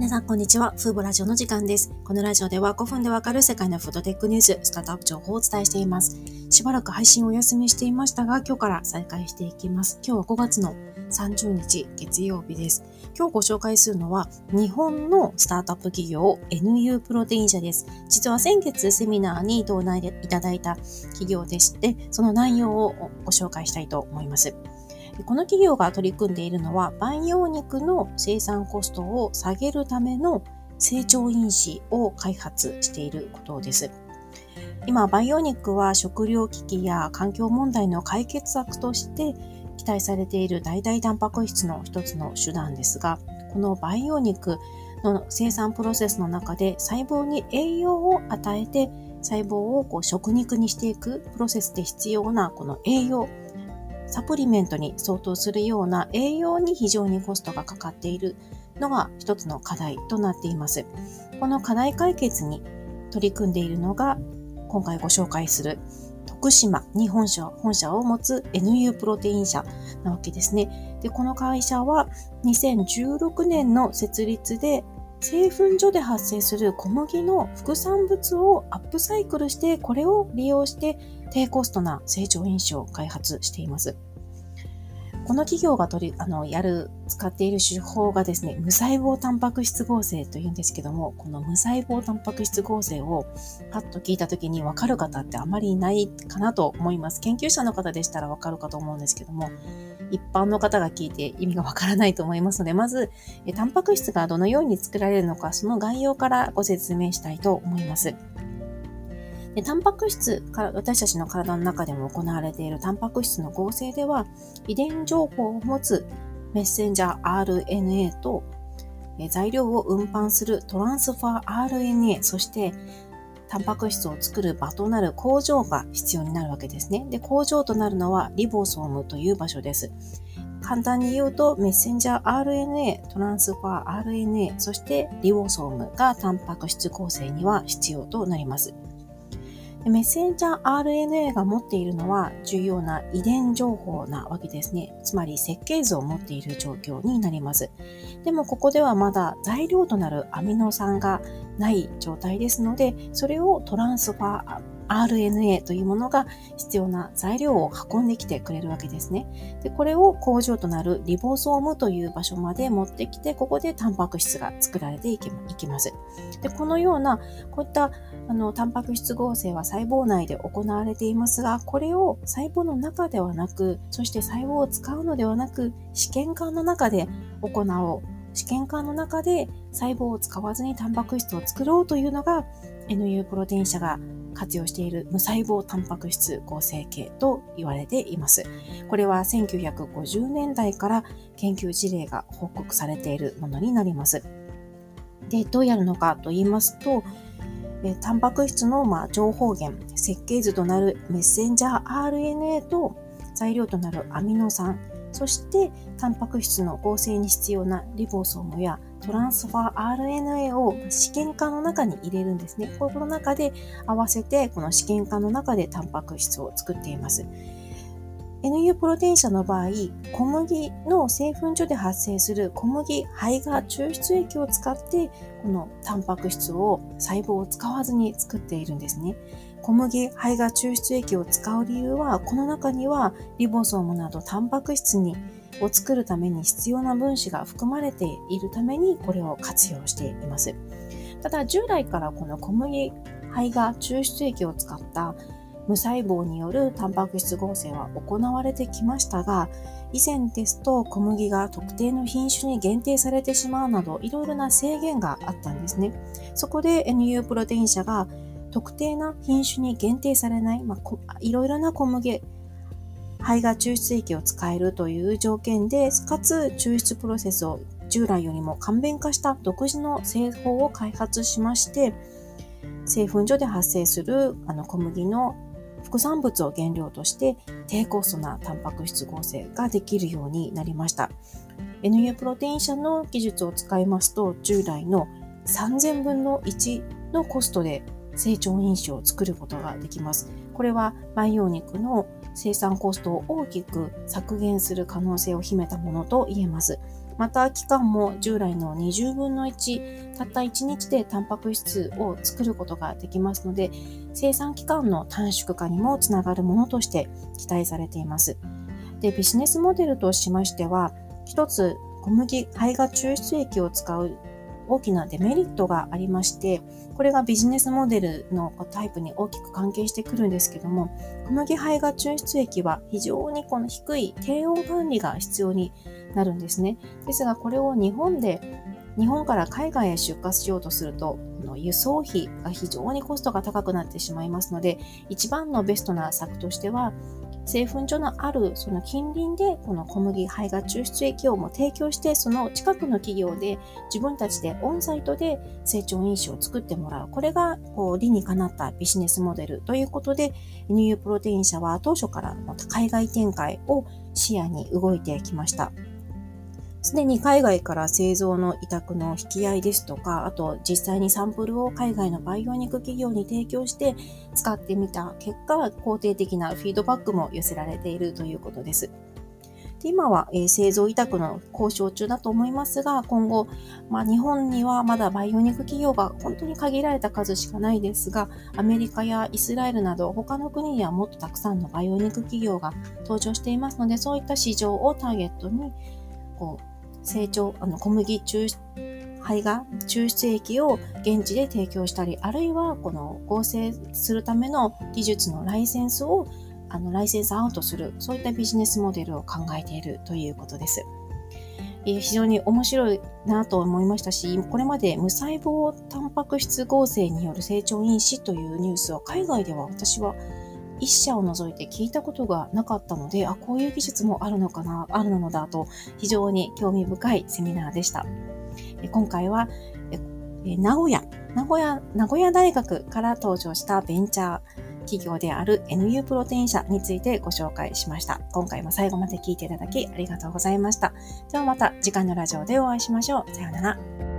皆さん、こんにちは。フーボラジオの時間です。このラジオでは5分でわかる世界のフードテックニュース、スタートアップ情報をお伝えしています。しばらく配信をお休みしていましたが、今日から再開していきます。今日は5月の30日月曜日です。今日ご紹介するのは、日本のスタートアップ企業 NU プロテイン社です。実は先月セミナーに同内でいただいた企業でして、その内容をご紹介したいと思います。この企業が取り組んでいるのは培養肉の生産コストを下げるための成長因子を開発していることです。今、培養肉は食糧危機や環境問題の解決策として期待されている代々タンパク質の一つの手段ですが、この培養肉の生産プロセスの中で細胞に栄養を与えて細胞をこう食肉にしていくプロセスで必要なこの栄養サプリメントに相当するような栄養に非常にコストがかかっているのが一つの課題となっています。この課題解決に取り組んでいるのが今回ご紹介する徳島に本社本社を持つ NU プロテイン社なわけですね。で、この会社は2016年の設立で製粉所で発生する小麦の副産物をアップサイクルしてこれを利用して低コストな成長因子を開発しています。この企業が取り、あの、やる、使っている手法がですね、無細胞タンパク質合成というんですけども、この無細胞タンパク質合成をパッと聞いた時にわかる方ってあまりいないかなと思います。研究者の方でしたらわかるかと思うんですけども、一般の方が聞いて意味がわからないと思いますので、まず、タンパク質がどのように作られるのか、その概要からご説明したいと思います。でタンパク質から私たちの体の中でも行われているタンパク質の合成では遺伝情報を持つメッセンジャー RNA と材料を運搬するトランスファー RNA、そしてタンパク質を作る場となる工場が必要になるわけですね。で、工場となるのはリボソームという場所です。簡単に言うと、メッセンジャー RNA、トランスファー RNA、そしてリボソームがタンパク質構成には必要となります。メッセンジャー RNA が持っているのは重要な遺伝情報なわけですね。つまり設計図を持っている状況になります。でもここではまだ材料となるアミノ酸がない状態ですので、それをトランスファー RNA というものが必要な材料を運んできてくれるわけですね。で、これを工場となるリボソームという場所まで持ってきて、ここでタンパク質が作られていきます。で、このような、こういったあのタンパク質合成は細胞内で行われていますが、これを細胞の中ではなく、そして細胞を使うのではなく、試験管の中で行おう。試験管の中で細胞を使わずにタンパク質を作ろうというのが NU プロテイン社が活用している無細胞タンパク質合成系と言われています。これは1950年代から研究事例が報告されているものになります。で、どうやるのかと言いますと、タンパク質のま情報源、設計図となるメッセンジャー RNA と材料となるアミノ酸、そしてタンパク質の合成に必要なリボソームやトランスファー RNA を試験管の中に入れるんですね。この中で合わせて、この試験管の中でタンパク質を作っています。NU プロテイン社の場合、小麦の製粉所で発生する小麦胚芽抽出液を使って、このタンパク質を細胞を使わずに作っているんですね。小麦胚芽抽出液を使う理由は、この中にはリボソームなどタンパク質にを作るために必要な分子が含まれているためにこれを活用しています。ただ従来からこの小麦胚芽抽出液を使った無細胞によるタンパク質合成は行われてきましたが、以前ですと小麦が特定の品種に限定されてしまうなど、いろいろな制限があったんですね。そこで NU プロテイン社が特定な品種に限定されない、まあ、いろいろな小麦、胚芽抽出液を使えるという条件で、かつ抽出プロセスを従来よりも簡便化した独自の製法を開発しまして、製粉所で発生するあの小麦の副産物を原料として低コストなタンパク質合成ができるようになりました。NU プロテイン社の技術を使いますと従来の3000分の1のコストで成長因子を作ることができます。これは培養肉の生産コストを大きく削減する可能性を秘めたものと言えます。また期間も従来の20分の1、たった1日でタンパク質を作ることができますので、生産期間の短縮化にもつながるものとして期待されています。で、ビジネスモデルとしましては、一つ小麦、胚芽抽出液を使う大きなデメリットがありまして、これがビジネスモデルのタイプに大きく関係してくるんですけども、小麦胚芽抽出液は非常にこの低い低温管理が必要になるんですね。ですが、これを日本で日本から海外へ出荷しようとすると、輸送費が非常にコストが高くなってしまいますので、一番のベストな策としては、製粉所のあるその近隣でこの小麦胚芽抽出液をも提供してその近くの企業で自分たちでオンサイトで成長因子を作ってもらうこれがこう理にかなったビジネスモデルということで乳油プロテイン社は当初から海外展開を視野に動いてきました。すでに海外から製造の委託の引き合いですとか、あと実際にサンプルを海外の培養肉企業に提供して使ってみた結果、肯定的なフィードバックも寄せられているということです。で今は、えー、製造委託の交渉中だと思いますが、今後、まあ、日本にはまだ培養肉企業が本当に限られた数しかないですが、アメリカやイスラエルなど他の国にはもっとたくさんの培養肉企業が登場していますので、そういった市場をターゲットにこう成長、あの小麦抽胚芽抽出液を現地で提供したり、あるいはこの合成するための技術のライセンスをあのライセンスアウトする、そういったビジネスモデルを考えているということです。非常に面白いなと思いましたし、これまで無細胞タンパク質合成による成長因子というニュースは海外では私は一社を除いて聞いたことがなかったので、あ、こういう技術もあるのかな、あるのだと、非常に興味深いセミナーでした。今回は、名古屋、名古屋、名古屋大学から登場したベンチャー企業である NU プロテイン社についてご紹介しました。今回も最後まで聞いていただきありがとうございました。ではまた次回のラジオでお会いしましょう。さようなら。